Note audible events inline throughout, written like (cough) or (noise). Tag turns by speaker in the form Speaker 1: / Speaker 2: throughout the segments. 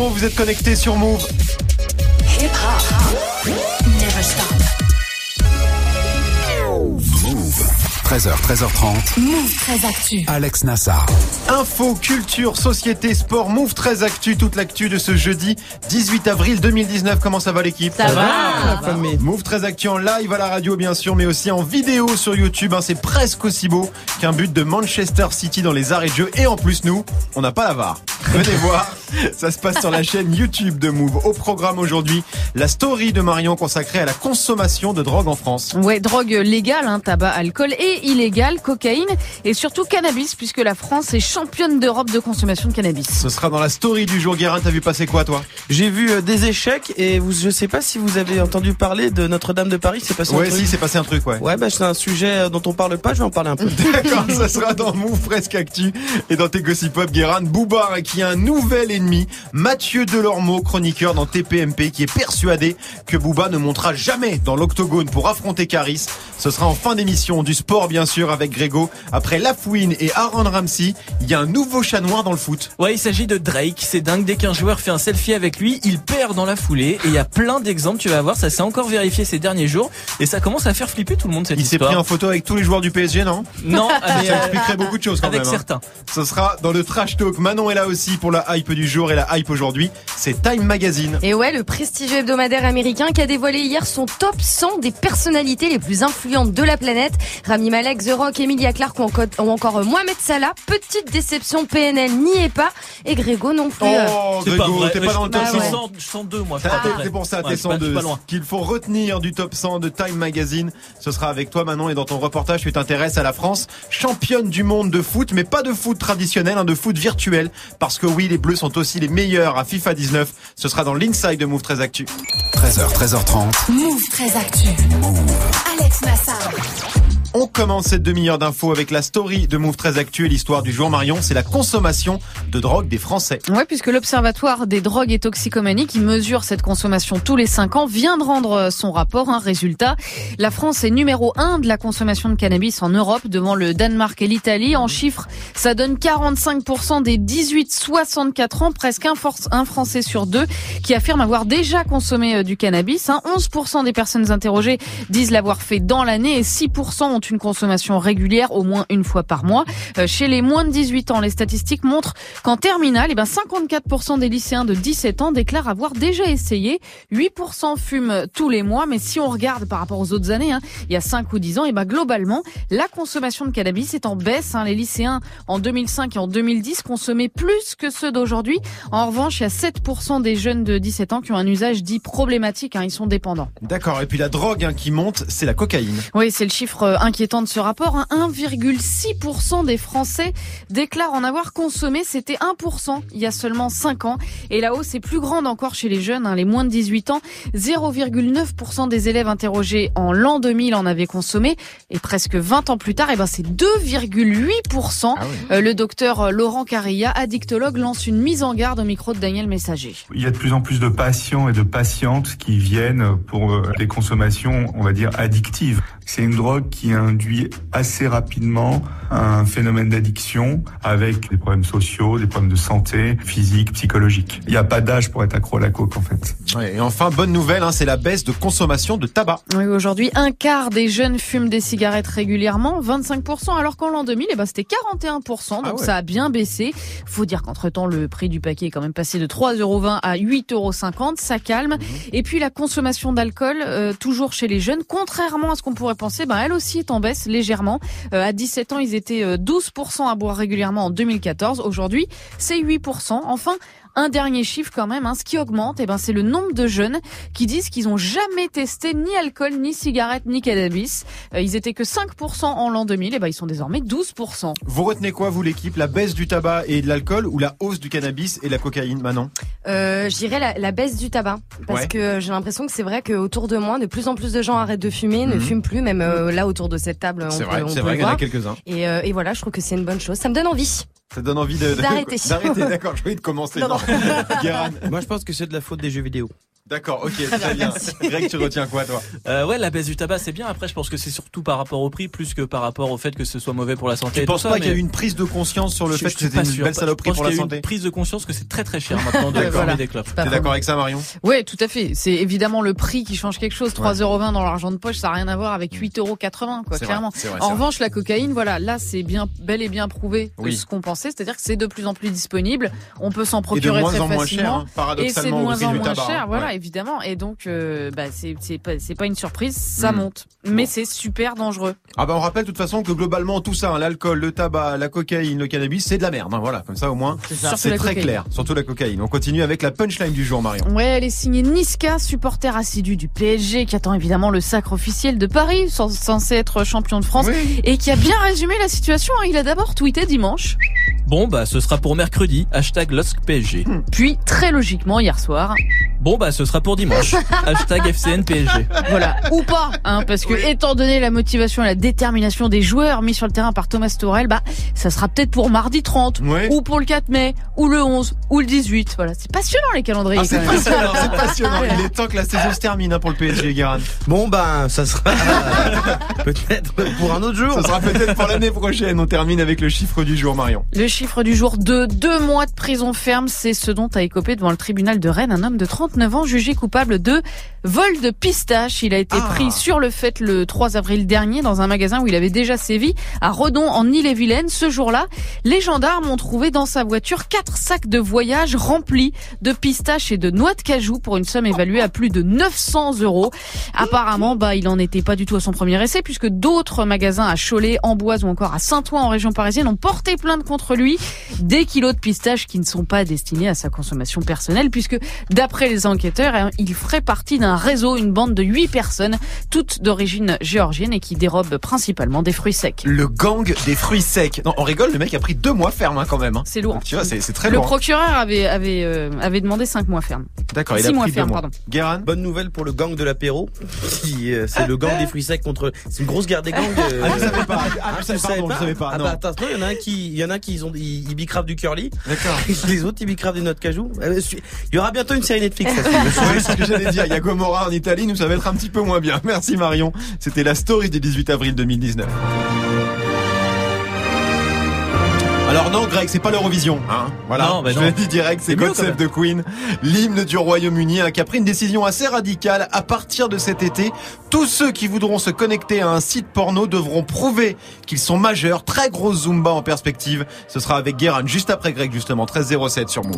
Speaker 1: 6h00, vous êtes connectés sur Move.
Speaker 2: 13h, 13h30.
Speaker 3: Move 13 Actu.
Speaker 2: Alex Nassar.
Speaker 1: Info, culture, société, sport, Move 13 Actu, toute l'actu de ce jeudi 18 avril 2019. Comment ça va l'équipe?
Speaker 3: Ça va
Speaker 1: Move 13 Actu en live à la radio bien sûr, mais aussi en vidéo sur YouTube. hein. C'est presque aussi beau qu'un but de Manchester City dans les arrêts de jeu. Et en plus, nous, on n'a pas la VAR. Venez voir, ça se passe sur la chaîne YouTube de Move. Au programme aujourd'hui, la story de Marion consacrée à la consommation de drogue en France.
Speaker 4: Ouais, drogue légale, hein, tabac, alcool et illégale, cocaïne et surtout cannabis puisque la France est championne d'Europe de consommation de cannabis.
Speaker 1: Ce sera dans la story du jour. Guérin, t'as vu passer quoi toi?
Speaker 5: J'ai vu euh, des échecs et vous, je sais pas si vous avez entendu parler de Notre-Dame de Paris. C'est passé un
Speaker 1: Ouais,
Speaker 5: truc.
Speaker 1: si, c'est passé un truc, ouais.
Speaker 5: Ouais, bah c'est un sujet euh, dont on parle pas. Je vais en parler un peu. (laughs)
Speaker 1: D'accord, ça sera dans Move Presque Actu et dans tes Gossip Pop, Guérin, Boubar qui un nouvel ennemi, Mathieu Delormeau, chroniqueur dans TPMP, qui est persuadé que Bouba ne montera jamais dans l'octogone pour affronter Caris. Ce sera en fin d'émission du sport, bien sûr, avec Grégo. Après Lafouine et Aaron Ramsey, il y a un nouveau chat noir dans le foot.
Speaker 6: Ouais, il s'agit de Drake. C'est dingue. Dès qu'un joueur fait un selfie avec lui, il perd dans la foulée. Et il y a plein d'exemples, tu vas voir. Ça s'est encore vérifié ces derniers jours. Et ça commence à faire flipper tout le monde, cette
Speaker 1: Il s'est
Speaker 6: histoire.
Speaker 1: pris en photo avec tous les joueurs du PSG, non?
Speaker 6: Non, mais,
Speaker 1: Ça
Speaker 6: euh,
Speaker 1: expliquerait beaucoup de choses quand
Speaker 6: avec
Speaker 1: même. hein.
Speaker 6: certains.
Speaker 1: Ce sera dans le Trash Talk. Manon est là aussi pour la hype du jour et la hype aujourd'hui. C'est Time Magazine.
Speaker 3: Et ouais, le prestigieux hebdomadaire américain qui a dévoilé hier son top 100 des personnalités les plus influentes de la planète. Rami Malek, The Rock, Emilia Clarke ou encore, Mohamed Salah. Petite déception, PNL n'y est pas. Et Grégo non plus.
Speaker 1: Oh, Grégo, t'es pas dans le top
Speaker 3: Bah
Speaker 1: 100.
Speaker 3: ouais.
Speaker 6: 100, 102, moi.
Speaker 1: t'es- pour ça, t'es
Speaker 6: je suis pas- je
Speaker 1: 102.
Speaker 6: suis pas loin.
Speaker 1: Ce qu'il faut retenir du top 100 de Time Magazine, ce sera avec toi Manon et dans ton reportage tu t'intéresses à la France, championne du monde de foot, mais pas de foot traditionnel, hein, de foot virtuel, parce que oui, les Bleus sont aussi les meilleurs à FIFA 19. Ce sera dans l'Inside de Move 13 Actu.
Speaker 2: 13h, 13h30.
Speaker 3: Move 13 Actu. Alex Nassar.
Speaker 1: On commence cette demi-heure d'infos avec la story de Move 13 Actu et l'histoire du jour Marion, c'est la consommation de drogue des Français.
Speaker 4: Ouais, puisque l'Observatoire des drogues et toxicomanies, qui mesure cette consommation tous les 5 ans, vient de rendre euh, son rapport. Un résultat, la France est numéro 1 de la consommation de cannabis en Europe, devant le Danemark et l'Italie. En chiffres, ça donne 45% des 18-64 ans, presque un, force- un Français sur deux, qui affirme avoir déjà consommé euh, du cannabis. hein. 11% des personnes interrogées disent l'avoir fait dans l'année et 6% ont une consommation régulière au moins une fois par mois. Euh, Chez les moins de 18 ans, les statistiques montrent qu'en terminale, eh ben 54% des lycéens de 17 ans déclarent avoir déjà essayé. 8% fument tous les mois, mais si on regarde par rapport aux autres années, hein, il y a 5 ou 10 ans, et ben globalement, la consommation de cannabis est en baisse. hein. Les lycéens en 2005 et en 2010 consommaient plus que ceux d'aujourd'hui. En revanche, il y a 7% des jeunes de 17 ans qui ont un usage dit problématique. hein. Ils sont dépendants.
Speaker 1: D'accord, et puis la drogue qui monte, c'est la cocaïne.
Speaker 4: Oui, c'est le chiffre euh, inquiétant de ce rapport. hein. 1,6% des Français déclarent en avoir consommé. C'était 1% il y a seulement 5 ans. Et la hausse est plus grande encore chez les jeunes, hein, les moins de 18 ans. 0,9% des élèves interrogés en l'an 2000 en avaient consommé. Et presque 20 ans plus tard, eh ben, c'est 2,8%.
Speaker 1: Ah
Speaker 4: Euh, le docteur euh, Laurent Carilla, addictologue, lance une mise en garde au micro de Daniel Messager.
Speaker 7: Il y a de plus en plus de patients et de patientes qui viennent pour euh, des consommations, on va dire, addictives. C'est une drogue qui induit assez rapidement un phénomène d'addiction avec des problèmes sociaux, des problèmes de santé, physique, psychologique. Il n'y a pas d'âge pour être accro à la coke, en fait.
Speaker 1: Ouais, et enfin, bonne nouvelle, hein, c'est la baisse de consommation de tabac.
Speaker 4: Oui, aujourd'hui, un quart des jeunes fument des cigarettes régulièrement, 25%, alors qu'en l'an 2000, eh ben, c'était 41%, donc
Speaker 1: Ah ouais.
Speaker 4: ça a bien baissé. Faut dire qu'entre-temps, le prix du paquet est quand même passé de 3,20€ à 8,50€, ça calme. Et puis la consommation d'alcool, euh, toujours chez les jeunes, contrairement à ce qu'on pourrait penser, ben, elle aussi est en baisse légèrement. Euh, à 17 ans, ils étaient euh, 12% à boire régulièrement en 2014. Aujourd'hui, c'est 8%. Enfin, un dernier chiffre quand même, hein, ce qui augmente, eh ben, c'est le nombre de jeunes qui disent qu'ils ont jamais testé ni alcool, ni cigarette, ni cannabis. Euh, ils étaient que 5% en l'an 2000, et ben, ils sont désormais 12%.
Speaker 1: Vous retenez quoi, vous, l'équipe? La baisse du tabac et de l'alcool ou la hausse du cannabis et la cocaïne, Manon?
Speaker 3: Euh, je dirais la, la baisse du tabac parce
Speaker 1: Ouais.
Speaker 3: que j'ai l'impression que c'est vrai qu'autour de moi de plus en plus de gens arrêtent de fumer ne
Speaker 1: Mhm.
Speaker 3: fument plus même euh, là autour de cette table on
Speaker 1: C'est vrai, c'est vrai qu'il y en a quelques-uns.
Speaker 3: et, euh, et voilà je trouve que c'est une bonne chose ça me donne envie
Speaker 1: Ça donne envie de...
Speaker 3: D'arrêter.
Speaker 1: D'arrêter, d'accord, je vais de commencer.
Speaker 3: Non, non.
Speaker 1: Guérin.
Speaker 5: Moi, je pense que c'est de la faute des jeux vidéo.
Speaker 1: D'accord, ok, (laughs) très bien. Greg, tu retiens quoi, toi?
Speaker 6: Euh, ouais, la baisse du tabac, c'est bien. Après, je pense que c'est surtout par rapport au prix, plus que par rapport au fait que ce soit mauvais pour la santé.
Speaker 1: Penses
Speaker 6: ça,
Speaker 1: pas qu'il y a eu une prise de conscience sur le
Speaker 6: je-
Speaker 1: fait
Speaker 6: je
Speaker 1: que c'était une
Speaker 6: sûr.
Speaker 1: belle
Speaker 6: Je
Speaker 1: saloperie
Speaker 6: pense
Speaker 1: pour la
Speaker 6: qu'il y a eu
Speaker 1: santé?
Speaker 6: Une prise de conscience que c'est très très cher maintenant de
Speaker 1: D'accord.
Speaker 6: fumer des clopes.
Speaker 1: T'es d'accord avec ça, Marion?
Speaker 4: Ouais, tout à fait. C'est évidemment le prix qui change quelque chose. 3,20€ dans l'argent de poche, ça n'a rien à voir avec 8,80€, quoi,
Speaker 1: C'est
Speaker 4: clairement.
Speaker 1: vrai, c'est vrai,
Speaker 4: En
Speaker 1: vrai.
Speaker 4: revanche, la cocaïne, voilà, là, c'est bien, bel et bien prouvé
Speaker 1: Oui.
Speaker 4: ce qu'on pensait. C'est-à-dire que c'est de plus en plus disponible. On peut s'en procurer
Speaker 1: moins
Speaker 4: très
Speaker 1: en moins
Speaker 4: facilement.
Speaker 1: cher, hein,
Speaker 4: Et c'est de moins en moins
Speaker 1: tabac.
Speaker 4: cher,
Speaker 1: hein.
Speaker 4: voilà,
Speaker 1: Ouais.
Speaker 4: Évidemment. Et donc, euh, bah, c'est c'est pas c'est pas une surprise, ça
Speaker 1: Mm.
Speaker 4: monte. Mais c'est super dangereux.
Speaker 1: Ah bah on rappelle de toute façon que globalement tout ça, hein, l'alcool, le tabac, la cocaïne, le cannabis, c'est de la merde. hein, voilà, comme ça au moins c'est très
Speaker 4: cocaïne.
Speaker 1: clair. Surtout la cocaïne. On continue avec la punchline du jour, Marion.
Speaker 4: Ouais, elle est signée Niska, supporter assidu du PSG, qui attend évidemment le sacre officiel de Paris, cens- censé être champion de France,
Speaker 1: Oui.
Speaker 4: et qui a bien résumé la situation. hein. Il a d'abord tweeté dimanche,
Speaker 6: Bon, bah, ce sera pour mercredi. Hashtag LOSCPSG.
Speaker 4: puis très logiquement hier soir.
Speaker 6: Bon, bah, ce sera pour dimanche. (laughs) Hashtag FCN PSG.
Speaker 4: Voilà, ou pas, hein, parce que étant donné la motivation et la détermination des joueurs mis sur le terrain par Thomas Torel, bah ça sera peut-être pour mardi 30,
Speaker 1: Ouais.
Speaker 4: ou pour le 4 mai, ou le 11, ou le 18. Voilà, c'est passionnant les calendriers.
Speaker 1: Ah, c'est passionnant, c'est passionnant. Il est temps que la saison se termine hein, pour le PSG, Guérin.
Speaker 5: Bon ben, ça sera (laughs) peut-être pour un autre jour.
Speaker 1: Ça sera peut-être pour l'année prochaine. On termine avec le chiffre du jour, Marion.
Speaker 4: Le chiffre du jour de deux mois de prison ferme, c'est ce dont a écopé devant le tribunal de Rennes un homme de 39 ans jugé coupable de vol de pistache. Il a été
Speaker 1: Ah.
Speaker 4: pris sur le fait le 3 avril dernier dans un magasin où il avait déjà sévi à Redon en Ille-et-Vilaine. Ce jour-là, les gendarmes ont trouvé dans sa voiture quatre sacs de voyage remplis de pistaches et de noix de cajou pour une somme évaluée à plus de 900 euros. Apparemment, bah, il en était pas du tout à son premier essai puisque d'autres magasins à Cholet, Amboise ou encore à Saint-Ouen en région parisienne ont porté plainte contre lui. Des kilos de pistaches qui ne sont pas destinés à sa consommation personnelle puisque d'après les enquêteurs, hein, il ferait partie d'un réseau, une bande de huit personnes, toutes d'origine géorgienne et qui dérobent principalement des fruits secs.
Speaker 1: Le gang des fruits secs. Non, on rigole, le mec a pris deux mois ferme hein, quand même. hein.
Speaker 4: C'est lourd.
Speaker 1: Donc, tu vois, c'est très
Speaker 4: Le
Speaker 1: lourd.
Speaker 4: procureur avait avait euh, avait demandé cinq mois ferme.
Speaker 1: D'accord, il a
Speaker 4: six mois
Speaker 1: pris deux
Speaker 4: ferme,
Speaker 1: mois.
Speaker 4: pardon.
Speaker 1: Guérin
Speaker 5: Bonne nouvelle pour le gang de l'apéro. euh, C'est le gang des fruits secs contre. C'est une grosse guerre des gangs. euh.
Speaker 1: Ah, je savais pas. Ah, je
Speaker 5: tu
Speaker 1: savais, je pas.
Speaker 5: Ah
Speaker 1: non.
Speaker 5: bah attends, non, il y en a un qui, il y en a un qui ils ont, ils, ils bicravent du curly.
Speaker 1: D'accord. (laughs)
Speaker 5: Les autres ils bicravent des noix de cajou. Euh, Il y aura bientôt une série Netflix. là-dessus. (laughs)
Speaker 1: Oui, c'est ce que j'allais dire. Il y a en Italie, nous ça va être un petit peu moins bien. Merci Marion. C'était la story du 18 avril 2019. Alors non, Greg, c'est pas l'Eurovision, hein. Voilà.
Speaker 6: Non, bah
Speaker 1: je le dis direct, c'est God Save the Queen, l'hymne du Royaume-Uni, hein, qui a pris une décision assez radicale. À partir de cet été, tous ceux qui voudront se connecter à un site porno devront prouver qu'ils sont majeurs. Très grosse zumba en perspective. Ce sera avec Guérin juste après Greg, justement, 13.07 sur Move.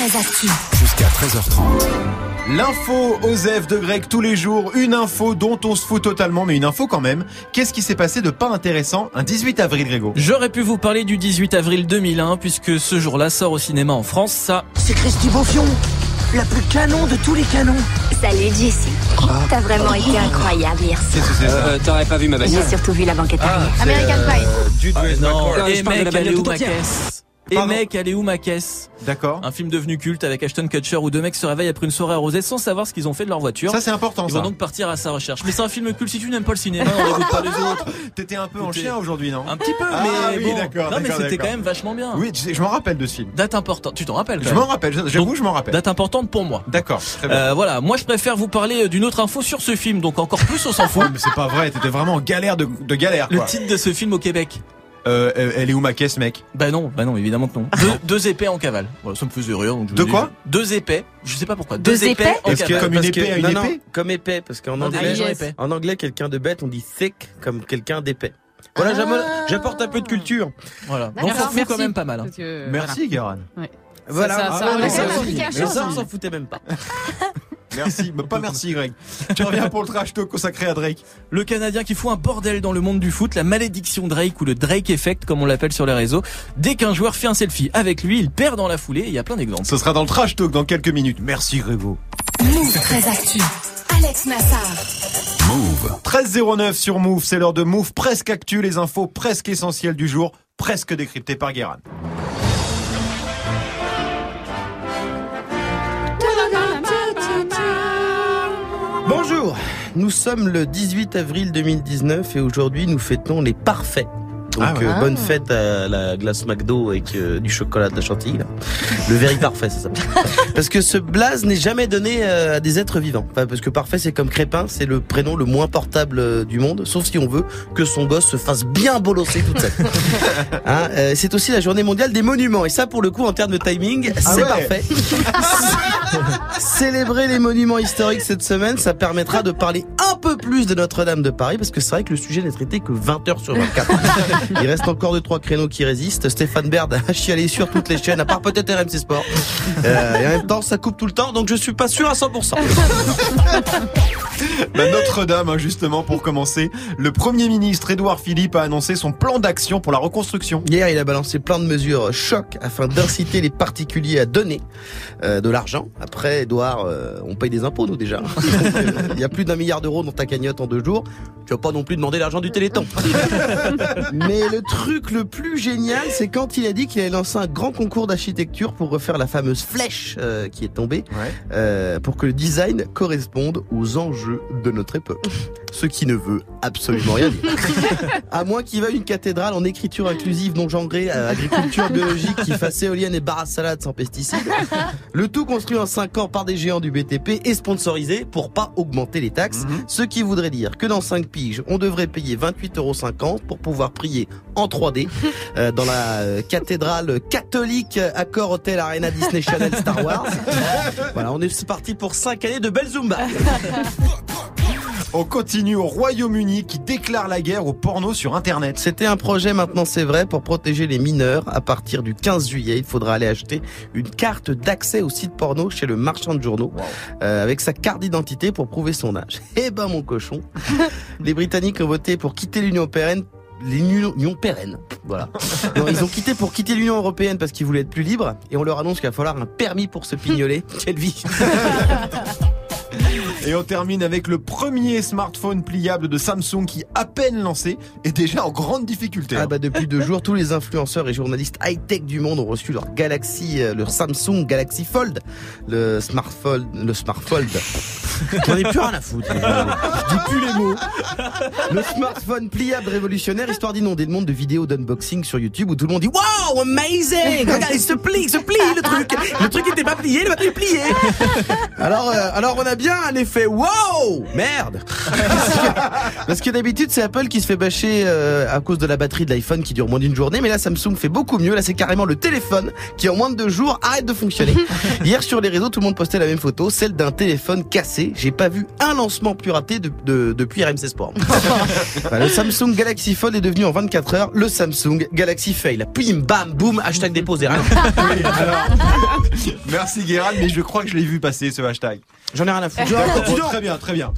Speaker 2: Jusqu'à 13h30.
Speaker 1: L'info Osef de Greg tous les jours, une info dont on se fout totalement, mais une info quand même. Qu'est-ce qui s'est passé de pas intéressant un 18 avril, Grégo?
Speaker 6: J'aurais pu vous parler du 18 avril 2001, puisque ce jour-là sort au cinéma en France, ça.
Speaker 8: C'est Christy Beaufion, la plus canon de tous les canons.
Speaker 9: Salut Jessie. T'as vraiment été incroyable hier soir.
Speaker 1: Qu'est-ce que c'est ça
Speaker 10: Euh, T'aurais pas vu ma bagnole
Speaker 9: J'ai surtout vu la banquette arrière.
Speaker 3: American Pie.
Speaker 5: Dude,
Speaker 6: Ah, non,
Speaker 10: je parle de la bagnole tout entière.
Speaker 6: Et
Speaker 1: Pardon
Speaker 6: mec, elle est où ma caisse?
Speaker 1: D'accord.
Speaker 6: Un film devenu culte avec Ashton Kutcher où deux mecs se réveillent après une soirée arrosée sans savoir ce qu'ils ont fait de leur voiture.
Speaker 1: Ça c'est important
Speaker 6: Ils
Speaker 1: ça.
Speaker 6: vont donc partir à sa recherche. Mais c'est un film culte. Si tu n'aimes pas le cinéma, on n'écoute pas les (laughs) autres.
Speaker 1: T'étais un peu en chien aujourd'hui, non?
Speaker 6: Un petit peu,
Speaker 1: Ah,
Speaker 6: mais
Speaker 1: oui,
Speaker 6: bon.
Speaker 1: d'accord,
Speaker 6: Non, mais c'était quand même vachement bien.
Speaker 1: Oui, je m'en rappelle de ce film.
Speaker 6: Date importante. Tu t'en rappelles
Speaker 1: Je m'en rappelle, j'avoue, je m'en rappelle.
Speaker 6: Date importante pour moi.
Speaker 1: D'accord, très bien.
Speaker 6: Euh, voilà, moi je préfère vous parler d'une autre info sur ce film, donc encore plus on s'en (laughs) fout.
Speaker 1: Mais c'est pas vrai, t'étais vraiment en galère de, de galère
Speaker 6: Le titre de ce film au Québec.
Speaker 1: Euh, elle est où ma caisse, mec
Speaker 6: Bah non, bah non, évidemment que non. Deux, deux épées en cavale. Voilà, ça me faisait rire. Donc je
Speaker 1: De
Speaker 6: dis-
Speaker 1: quoi
Speaker 6: Deux épées. Je sais pas pourquoi.
Speaker 3: Deux
Speaker 6: Deux, épées,
Speaker 3: épées
Speaker 6: en
Speaker 1: que-
Speaker 6: cavale.
Speaker 1: comme une
Speaker 5: que-
Speaker 1: épée à une
Speaker 5: non, non,
Speaker 1: épée
Speaker 5: comme épais, parce qu'en anglais,
Speaker 4: yes.
Speaker 5: en anglais, quelqu'un de bête, on dit thick comme quelqu'un d'épais. Voilà, j'apporte un peu de culture.
Speaker 6: Voilà. Donc on s'en fout
Speaker 4: merci.
Speaker 6: quand même pas mal. hein.
Speaker 4: Que,
Speaker 1: Merci.
Speaker 5: Voilà. Ah, ouais, ça, fout. Mais ça, on s'en foutait même pas.
Speaker 1: Merci, mais pas merci, Greg. Tu reviens pour le trash talk consacré à Drake.
Speaker 6: Le Canadien qui fout un bordel dans le monde du foot, la malédiction Drake ou le Drake Effect comme on l'appelle sur les réseaux. Dès qu'un joueur fait un selfie avec lui, il perd dans la foulée et il y a plein d'exemples.
Speaker 1: Ce sera dans le trash talk dans quelques minutes. Merci, Grégo.
Speaker 9: Move très actif. Alex Nassar.
Speaker 2: Move.
Speaker 1: 13.09 sur Move, c'est l'heure de Move presque actu, les infos presque essentielles du jour, presque décryptées par Guérin.
Speaker 5: Bonjour, nous sommes le 18 avril 2019 et aujourd'hui nous fêtons les parfaits. Donc
Speaker 1: Ah ouais.
Speaker 5: euh,
Speaker 3: Ah.
Speaker 5: bonne fête à la glace McDo avec euh, du chocolat de chantilly. là. Le very parfait, c'est ça. (laughs) Parce que ce blaze n'est jamais donné euh, à des êtres vivants. Enfin, parce que parfait, c'est comme Crépin, c'est le prénom le moins portable euh, du monde, sauf si on veut que son gosse se fasse bien bolosser toute sa vie. (laughs) Hein, euh, c'est aussi la journée mondiale des monuments. Et ça, pour le coup, en termes de timing,
Speaker 1: Ah
Speaker 5: c'est
Speaker 1: ouais.
Speaker 5: parfait. (laughs) Célébrer les monuments historiques cette semaine, ça permettra de parler un peu plus de Notre-Dame de Paris, parce que c'est vrai que le sujet n'est traité que 20 heures sur 24. Il reste encore deux trois créneaux qui résistent. Stéphane Baird a chialé sur toutes les chaînes, à part peut-être RMC Sport. Euh, et en même temps, ça coupe tout le temps, donc je suis pas sûr à 100%.
Speaker 1: Bah, Notre-Dame, hein, justement, pour commencer. Le Premier ministre Édouard Philippe a annoncé son plan d'action pour la reconstruction.
Speaker 5: Hier, il a balancé plein de mesures choc afin d'inciter les particuliers à donner euh, de l'argent. Après, Edouard, euh, on paye des impôts, nous déjà. (laughs) Il y a plus d'un milliard d'euros dans ta cagnotte en deux jours. Tu vas pas non plus demander l'argent du Téléthon. (laughs) Mais le truc le plus génial, c'est quand il a dit qu'il allait lancer un grand concours d'architecture pour refaire la fameuse flèche euh, qui est tombée,
Speaker 1: Ouais.
Speaker 5: euh, pour que le design corresponde aux enjeux de notre époque. Ce qui ne veut absolument rien dire. (laughs) À moins qu'il veuille une cathédrale en écriture inclusive non genrée, euh, agriculture (laughs) biologique qui fasse éolienne et bar à salade sans pesticides. Le tout construit en 5 ans par des géants du BTP et sponsorisé pour pas augmenter les taxes.
Speaker 1: Mhm.
Speaker 5: Ce qui voudrait dire que dans 5 piges, on devrait payer 28,50 euros pour pouvoir prier en 3D (laughs) euh, dans la euh, cathédrale catholique euh, Accor Hotel Arena Disney Channel Star Wars. (laughs) Voilà, on est parti pour 5 années de belle Zumba. (laughs)
Speaker 1: On continue au Royaume-Uni qui déclare la guerre au porno sur Internet.
Speaker 5: C'était un projet, maintenant c'est vrai, pour protéger les mineurs. À partir du 15 juillet, il faudra aller acheter une carte d'accès au site porno chez le marchand de journaux, euh, avec sa carte d'identité pour prouver son âge. (laughs) Eh ben mon cochon, (laughs) les Britanniques ont voté pour quitter l'Union européenne. L'Union Union pérenne, voilà. Non, ils ont quitté pour quitter l'Union européenne parce qu'ils voulaient être plus libres et on leur annonce qu'il va falloir un permis pour se pignoler. Quelle vie (laughs)
Speaker 1: Et on termine avec le premier smartphone pliable de Samsung qui, à peine lancé, est déjà en grande difficulté.
Speaker 5: Ah bah depuis deux jours, tous les influenceurs et journalistes high-tech du monde ont reçu leur Galaxy, euh, leur Samsung Galaxy Fold, le smartphone, le smartphone. (laughs) J'en ai plus rien à foutre. Je dis plus les mots. Le smartphone pliable révolutionnaire, histoire d'inonder le monde de vidéos d'unboxing sur YouTube où tout le monde dit Wow, amazing Regarde, il se plie, il se plie le truc. Le truc n'était pas plié, il va plus plié. Alors, euh, alors on a bien un effet Wow Merde (laughs) Parce que d'habitude, c'est Apple qui se fait bâcher euh, à cause de la batterie de l'iPhone qui dure moins d'une journée. Mais là, Samsung fait beaucoup mieux. Là, c'est carrément le téléphone qui, en moins de deux jours, arrête de fonctionner. (laughs) Hier, sur les réseaux, tout le monde postait la même photo, celle d'un téléphone cassé. J'ai pas vu un lancement plus raté de- de- depuis RMC Sport. (laughs) Le Samsung Galaxy Fold est devenu en 24 heures le Samsung Galaxy Fail. Pim, bam, boum, hashtag déposé. rien.
Speaker 1: Oui, alors, merci Guérin, mais je crois que je l'ai vu passer ce hashtag.
Speaker 5: J'en ai rien à foutre.
Speaker 1: D'accord, très bien, très bien.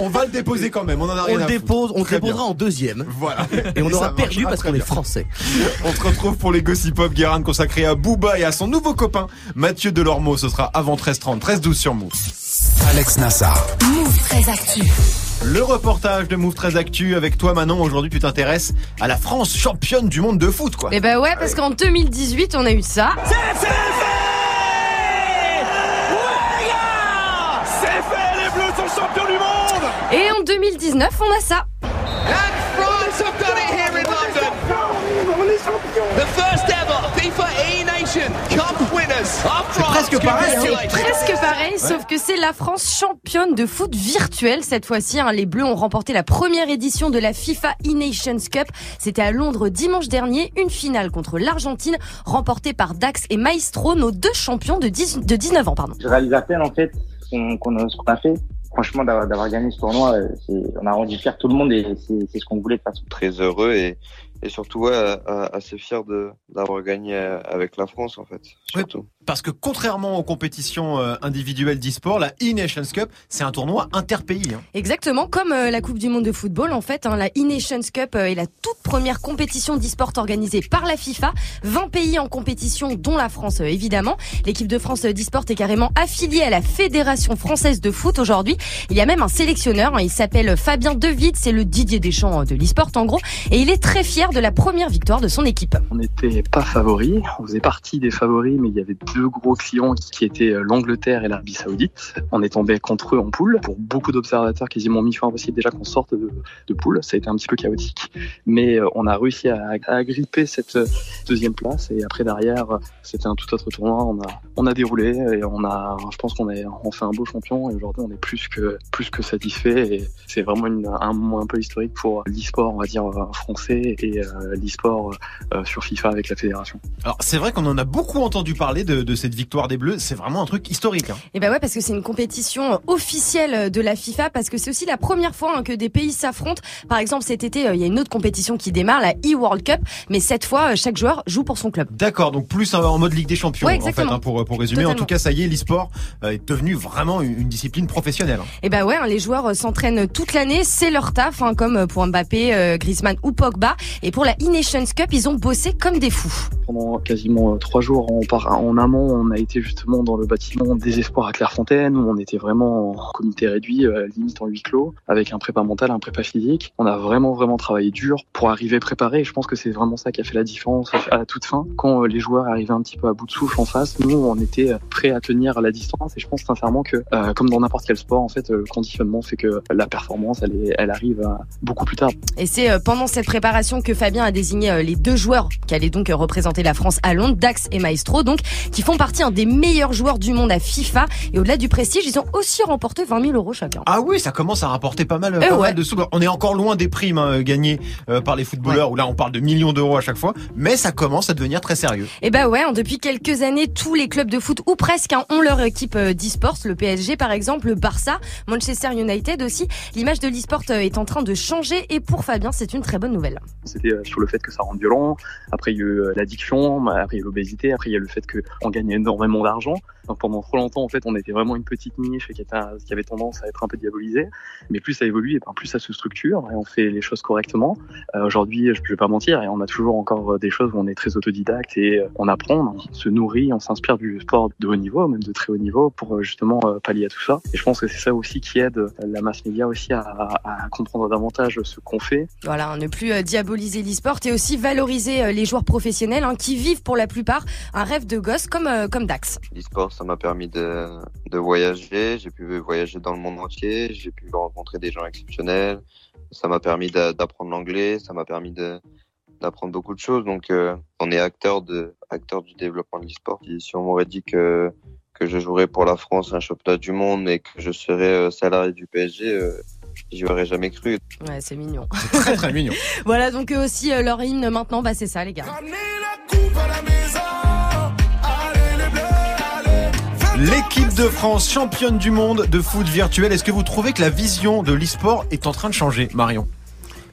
Speaker 1: On va le déposer quand même, on en a
Speaker 5: On
Speaker 1: rien
Speaker 5: le
Speaker 1: à foutre.
Speaker 5: dépose, on le déposera
Speaker 1: bien.
Speaker 5: en deuxième.
Speaker 1: Voilà.
Speaker 5: Et on aura perdu parce qu'on est français.
Speaker 1: On se retrouve pour les Gossip Pop Guérin consacré à Booba et à son nouveau copain Mathieu Delormeau. Ce sera avant 13h30, 13h12 sur Move.
Speaker 2: Alex Nassar.
Speaker 9: Move très actu.
Speaker 1: Le reportage de Move très Actu avec toi Manon. Aujourd'hui, tu t'intéresses à la France championne du monde de foot, quoi.
Speaker 3: Eh ben ouais, parce qu'en 2018, on a eu ça. Et en 2019, on a ça.
Speaker 10: France have done it here in London. The first ever FIFA E-Nation Cup winners are France.
Speaker 5: presque pareil, hein.
Speaker 3: C'est presque pareil, sauf que c'est la France championne de foot virtuel cette fois-ci. hein. Les Bleus ont remporté la première édition de la FIFA E-Nations Cup. C'était à Londres dimanche dernier, une finale contre l'Argentine, remportée par Dax et Maestro, nos deux champions de, 10 de 19 ans. Pardon.
Speaker 11: Je réalise à peine en fait qu'on a fait. Franchement, d'avoir gagné ce tournoi, euh, on a rendu fier tout le monde et c'est c'est ce qu'on voulait de toute façon.
Speaker 12: très heureux et, et surtout ouais, assez fier de d'avoir gagné euh, avec la France en fait. Surtout.
Speaker 1: Parce que contrairement aux compétitions euh, individuelles d'e-sport, la E-Nations Cup, c'est un tournoi interpays. hein.
Speaker 3: Exactement, comme euh, la Coupe du Monde de football, en fait, hein, la E-Nations Cup est la toute première compétition d'e-sport organisée par la FIFA. 20 pays en compétition, dont la France, évidemment. L'équipe de France d'e-sport est carrément affiliée à la Fédération française de foot aujourd'hui. Il y a même un sélectionneur, hein, il s'appelle Fabien Devitte, c'est le Didier Deschamps de l'e-sport en gros, et il est très fier de la première victoire de son équipe.
Speaker 13: On n'était pas favoris, on faisait partie des favoris, mais il y avait deux gros clients qui étaient euh, l'Angleterre et l'Arabie Saoudite. On est tombé contre eux en poule. Pour beaucoup d'observateurs, quasiment mission impossible déjà qu'on sorte de, de poule. Ça a été un petit peu chaotique, mais euh, on a réussi à, à agripper cette euh, deuxième place. Et après derrière, c'était un tout autre tournoi. On a, on a déroulé et on a, je pense qu'on est, on fait un beau champion. Et aujourd'hui, on est plus que, plus que satisfait. Et c'est vraiment un moment un peu historique pour l'e-sport, on va dire français euh, l'e-sport euh, sur FIFA avec la fédération.
Speaker 1: Alors c'est vrai qu'on en a beaucoup entendu parler de, de cette victoire des Bleus. C'est vraiment un truc historique. Hein.
Speaker 3: Et bah ouais, parce que c'est une compétition officielle de la FIFA, parce que c'est aussi la première fois hein, que des pays s'affrontent. Par exemple, cet été, euh, il y a une autre compétition qui démarre, la e-World Cup, mais cette fois, chaque joueur joue pour son club.
Speaker 1: D'accord, donc plus en mode Ligue des Champions,
Speaker 3: Ouais,
Speaker 1: en fait, hein, pour, pour résumer.
Speaker 3: Totalement.
Speaker 1: En tout cas, ça y est, l'e-sport euh, est devenu vraiment une, une discipline professionnelle. hein.
Speaker 3: Et bah ouais, hein, les joueurs euh, s'entraînent toute l'année, c'est leur taf, hein, comme pour Mbappé, euh, Griezmann ou Pogba. Et pour la E-Nations Cup, ils ont bossé comme des fous.
Speaker 13: Pendant quasiment euh, trois jours en, amont, on a été justement dans le bâtiment des espoirs à Clairefontaine, où on était vraiment en comité réduit, euh, limite en huis clos, avec un prépa mental, un prépa physique. On a vraiment, vraiment travaillé dur pour arriver préparé. Et je pense que c'est vraiment ça qui a fait la différence à la toute fin. Quand euh, les joueurs arrivaient un petit peu à bout de souffle en face, nous, on était prêts à tenir la distance. Et je pense sincèrement que, euh, comme dans n'importe quel sport, en fait, le conditionnement fait que la performance, elle, est, elle arrive à- beaucoup plus tard.
Speaker 3: Et c'est pendant cette préparation que Fabien a désigné euh, les deux joueurs qui allaient donc euh, représenter la France à Londres, Dax et Maestro, donc qui font partie un des meilleurs joueurs du monde à FIFA. Et au-delà du prestige, ils ont aussi remporté 20 000 euros chacun.
Speaker 1: Ah oui, ça commence à rapporter pas mal,
Speaker 3: Eh
Speaker 1: pas
Speaker 3: ouais.
Speaker 1: mal de sous. On est encore loin des primes hein, gagnées euh, par les footballeurs, où là on parle de millions d'euros à chaque fois, mais ça commence à devenir très sérieux.
Speaker 3: Et bah ouais, hein, depuis quelques années, tous les clubs de foot, ou presque, hein, ont leur équipe euh, d'e-sports. Le PSG par exemple, le Barça, Manchester United aussi. L'image de l'e-sport euh, est en train de changer et pour Fabien, c'est une très bonne nouvelle.
Speaker 13: C'était euh, sur le fait que ça rend violent. Après, il y a eu euh, l'addiction. Après, il y a l'obésité. Après, il y a le fait qu'on gagne énormément d'argent. Donc, pendant trop longtemps, en fait, on était vraiment une petite niche qui, était, qui avait tendance à être un peu diabolisée. Mais plus ça évolue, et ben plus ça se structure et on fait les choses correctement. Euh, Aujourd'hui, je, je vais pas mentir, et on a toujours encore euh, des choses où on est très autodidacte et euh, on apprend, on se nourrit, on s'inspire du sport de haut niveau, même de très haut niveau, pour euh, justement euh, pallier à tout ça. Et je pense que c'est ça aussi qui aide la masse média aussi à, à, à comprendre davantage ce qu'on fait
Speaker 3: Voilà, hein, ne plus euh, diaboliser l'e-sport et aussi valoriser euh, les joueurs professionnels hein, qui vivent pour la plupart un rêve de gosse comme, euh, comme Dax.
Speaker 12: L'e-sport, ça m'a permis de, de voyager. J'ai pu voyager dans le monde entier. J'ai pu rencontrer des gens exceptionnels. Ça m'a permis d'a- d'apprendre l'anglais. Ça m'a permis de d'apprendre beaucoup de choses. Donc, euh, on est acteur de acteur du développement de l'e-sport. Si on m'aurait dit que que je jouerais pour la France un championnat du monde et que je serais euh, salarié du PSG, euh, j'y aurais jamais cru.
Speaker 3: Ouais, c'est mignon.
Speaker 1: Très très mignon. (laughs)
Speaker 3: voilà, donc eux aussi, euh, leur hymne maintenant, bah c'est ça les gars.
Speaker 1: L'équipe de France, championne du monde de foot virtuel, est-ce que vous trouvez que la vision de l'e-sport est en train de changer, Marion?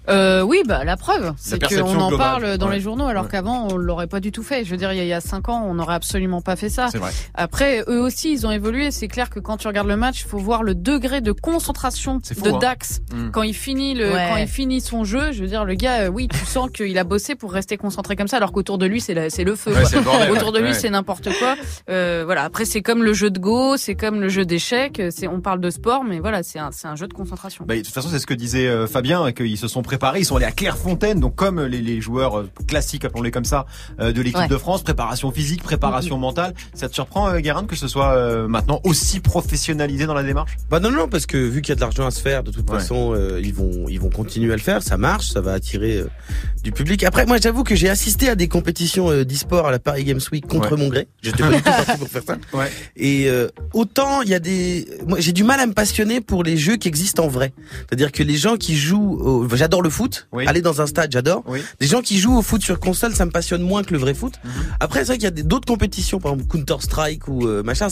Speaker 4: Euh, oui, bah la preuve, c'est qu'on en
Speaker 1: globale.
Speaker 4: parle dans
Speaker 1: Ouais.
Speaker 4: les journaux, alors
Speaker 1: Ouais.
Speaker 4: qu'avant on l'aurait pas du tout fait. Je veux dire, il y a- cinq ans, on n'aurait absolument pas fait ça.
Speaker 1: C'est vrai.
Speaker 4: Après, eux aussi, ils ont évolué. C'est clair que quand tu regardes le match, il faut voir le degré de concentration
Speaker 1: fou,
Speaker 4: de
Speaker 1: hein.
Speaker 4: Dax
Speaker 1: Mm.
Speaker 4: quand il finit le,
Speaker 3: Ouais.
Speaker 4: quand il finit son jeu. Je veux dire, le gars, euh, oui, tu sens qu'il a bossé pour rester concentré comme ça, alors qu'autour de lui, c'est le feu.
Speaker 1: Ouais,
Speaker 4: quoi.
Speaker 1: c'est le bordel,
Speaker 4: autour de lui,
Speaker 1: Ouais.
Speaker 4: c'est n'importe quoi. Euh, voilà. Après, c'est comme le jeu de Go, c'est comme le jeu d'échecs. C'est, on parle de sport, mais voilà, c'est un, c'est un jeu de concentration.
Speaker 1: Bah, de toute façon, c'est ce que disait euh, Fabien, qu'ils se sont préparés, ils sont allés à Clairefontaine, donc comme les, les joueurs euh, classiques, appelons-les comme ça, euh, de l'équipe
Speaker 3: Ouais.
Speaker 1: de France, préparation physique, préparation mentale. Ça te surprend, euh, Guérin, que ce soit euh, maintenant aussi professionnalisé dans la démarche?
Speaker 5: Bah non non parce que vu qu'il y a de l'argent à se faire de toute
Speaker 1: Ouais.
Speaker 5: façon euh, ils vont ils vont continuer à le faire ça marche ça va attirer euh, du public après moi j'avoue que j'ai assisté à des compétitions euh, d'e-sport à la Paris Games Week contre
Speaker 1: Ouais.
Speaker 5: mon gré j'étais pas du tout parti pour faire ça (laughs)
Speaker 1: Ouais.
Speaker 5: et euh, autant il y a des moi j'ai du mal à me passionner pour les jeux qui existent en vrai c'est-à-dire que les gens qui jouent au... j'adore le foot
Speaker 1: Oui.
Speaker 5: aller dans un stade j'adore
Speaker 1: Oui.
Speaker 5: des gens qui jouent au foot sur console ça me passionne moins que le vrai foot
Speaker 1: Mhm.
Speaker 5: après c'est vrai qu'il y a d'autres compétitions par exemple Counter Strike ou euh, machin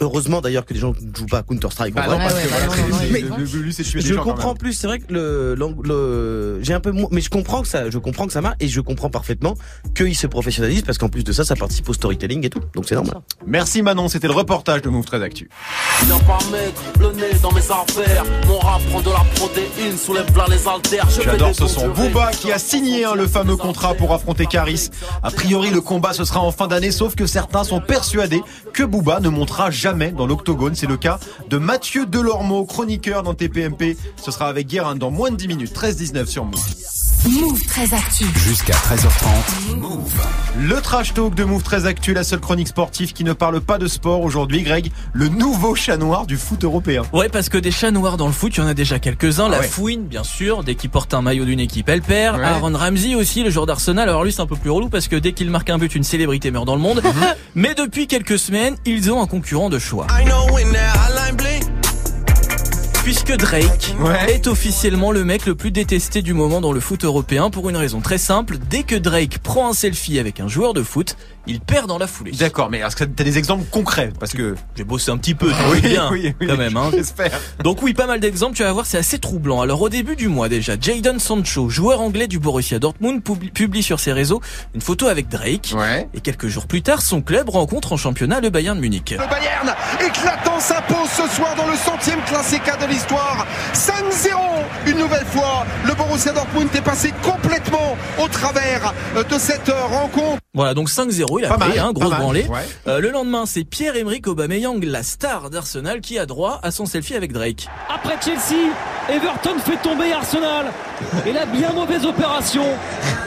Speaker 5: heureusement d'ailleurs que les gens ne jouent pas à Counter Strike
Speaker 1: Bah non, parce
Speaker 3: ouais, bah non, non,
Speaker 5: mais-
Speaker 1: le- le- le-
Speaker 5: je comprends plus, c'est vrai que le, le- j'ai un peu moins, mais je comprends que ça, je comprends que ça marche et je comprends parfaitement qu'ils se professionnalisent parce qu'en plus de ça, ça participe au storytelling et tout. Donc c'est normal.
Speaker 1: Merci Manon, c'était le reportage de Move 13 Actu.
Speaker 14: Viens pas mettre le nez dans mes affaires. Mon rap prend de la protéine, soulève là les haltères. Je
Speaker 1: J'adore ce
Speaker 14: bons
Speaker 1: son.
Speaker 14: durés.
Speaker 1: Booba qui a signé hein, le fameux contrat pour affronter Caris. A priori, le combat ce sera en fin d'année, sauf que certains sont persuadés que Booba ne montera jamais dans l'octogone. C'est le cas de Mathieu Delormeau, chroniqueur dans TPMP. Ce sera avec Guérin dans moins de 10 minutes, 13-19 sur Move.
Speaker 2: Move très actu. Jusqu'à 13h30. Move.
Speaker 1: Le trash talk de Move très actu, la seule chronique sportive qui ne parle pas de sport aujourd'hui. Greg, le nouveau chat noir du foot européen.
Speaker 6: Ouais, parce que des chats noirs dans le foot, il y en a déjà quelques-uns. La
Speaker 1: Ah ouais.
Speaker 6: fouine, bien sûr, dès qu'il porte un maillot d'une équipe, elle perd.
Speaker 1: Ouais.
Speaker 6: Aaron Ramsey aussi, le joueur d'Arsenal. Alors lui, c'est un peu plus relou parce que dès qu'il marque un but, une célébrité meurt dans le monde.
Speaker 1: Mhm. (laughs)
Speaker 6: Mais depuis quelques semaines, ils ont un concurrent de choix. Puisque Drake
Speaker 1: Ouais.
Speaker 6: est officiellement le mec le plus détesté du moment dans le foot européen pour une raison très simple. Dès que Drake prend un selfie avec un joueur de foot, il perd dans la foulée.
Speaker 1: D'accord, mais est-ce que t'as des exemples concrets? Parce que
Speaker 6: J'ai bossé un petit peu, tu
Speaker 1: oui,
Speaker 6: bien,
Speaker 1: oui, oui,
Speaker 6: quand même. Hein.
Speaker 1: J'espère.
Speaker 6: Donc oui, pas mal d'exemples, tu vas voir, c'est assez troublant. Alors au début du mois déjà, Jadon Sancho, joueur anglais du Borussia Dortmund, publie, publie sur ses réseaux une photo avec Drake.
Speaker 1: Ouais.
Speaker 6: Et quelques jours plus tard, son club rencontre en championnat le Bayern de Munich.
Speaker 15: Le Bayern éclatant s'impose ce soir dans le centième classica de l'histoire. 5-0 une nouvelle fois. Le Borussia Dortmund est passé complètement au travers de cette rencontre.
Speaker 6: Voilà, donc 5-0, il a
Speaker 1: Pas
Speaker 6: pris,
Speaker 1: mal,
Speaker 6: hein,
Speaker 1: pas
Speaker 6: grosse
Speaker 1: mal,
Speaker 6: branlée.
Speaker 1: ouais.
Speaker 6: Euh, le lendemain, c'est Pierre-Emerick Aubameyang, la star d'Arsenal, qui a droit à son selfie avec Drake.
Speaker 16: Après Chelsea, Everton fait tomber Arsenal. Et la bien mauvaise opération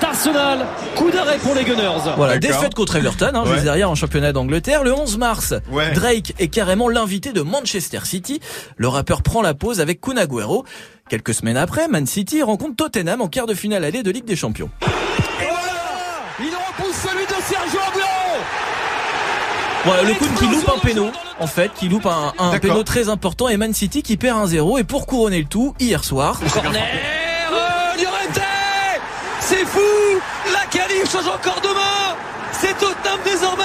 Speaker 16: d'Arsenal. Coup d'arrêt pour les Gunners.
Speaker 6: Voilà, défaite contre Everton, hein,
Speaker 1: Ouais.
Speaker 6: juste derrière en championnat d'Angleterre. Le 11 mars,
Speaker 1: Ouais.
Speaker 6: Drake est carrément l'invité de Manchester City. Le rappeur prend la pause avec Kun Agüero. Quelques semaines après, Man City rencontre Tottenham en quart de finale allée de Ligue des Champions.
Speaker 16: Et voilà Il repousse celui de Sergio Aguero.
Speaker 6: Voilà, le Kun qui loupe un péno, en fait, qui loupe un, un péno très important et Man City qui perd 1-0. Et pour couronner le tout, hier soir,
Speaker 16: Corner euh, C'est fou. La qualif change encore de main C'est Tottenham désormais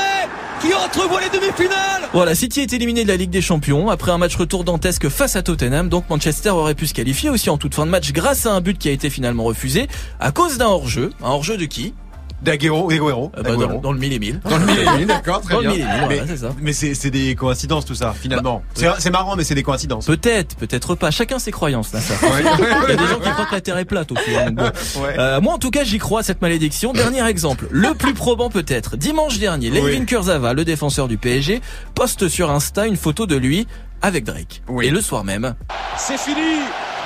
Speaker 16: qui entrevoit les demi-finales.
Speaker 6: Voilà, City est éliminé de la Ligue des Champions après un match retour dantesque face à Tottenham. Donc Manchester aurait pu se qualifier aussi en toute fin de match grâce à un but qui a été finalement refusé à cause d'un hors-jeu. Un hors-jeu de qui?
Speaker 1: D'Aguero, d'Aguero.
Speaker 6: Euh, bah, dans, dans le mille et mille.
Speaker 1: Dans le mille et mille, d'accord, très
Speaker 6: Dans le
Speaker 1: bien.
Speaker 6: mille et mille, voilà,
Speaker 1: mais
Speaker 6: c'est ça.
Speaker 1: mais c'est c'est des coïncidences tout ça, finalement. C'est c'est marrant, mais c'est des coïncidences.
Speaker 6: Peut-être, peut-être pas. Chacun ses croyances, là, ça. Il y a des (laughs) gens qui croient que la Terre est plate aussi. donc bon.
Speaker 1: Ouais.
Speaker 6: Euh, moi, en tout cas, j'y crois à cette malédiction. Dernier exemple, le plus probant peut-être. Dimanche dernier, Levin
Speaker 1: Oui.
Speaker 6: Kurzawa, le défenseur du PSG, poste sur Insta une photo de lui avec Drake.
Speaker 1: Oui.
Speaker 6: Et le soir même,
Speaker 16: C'est fini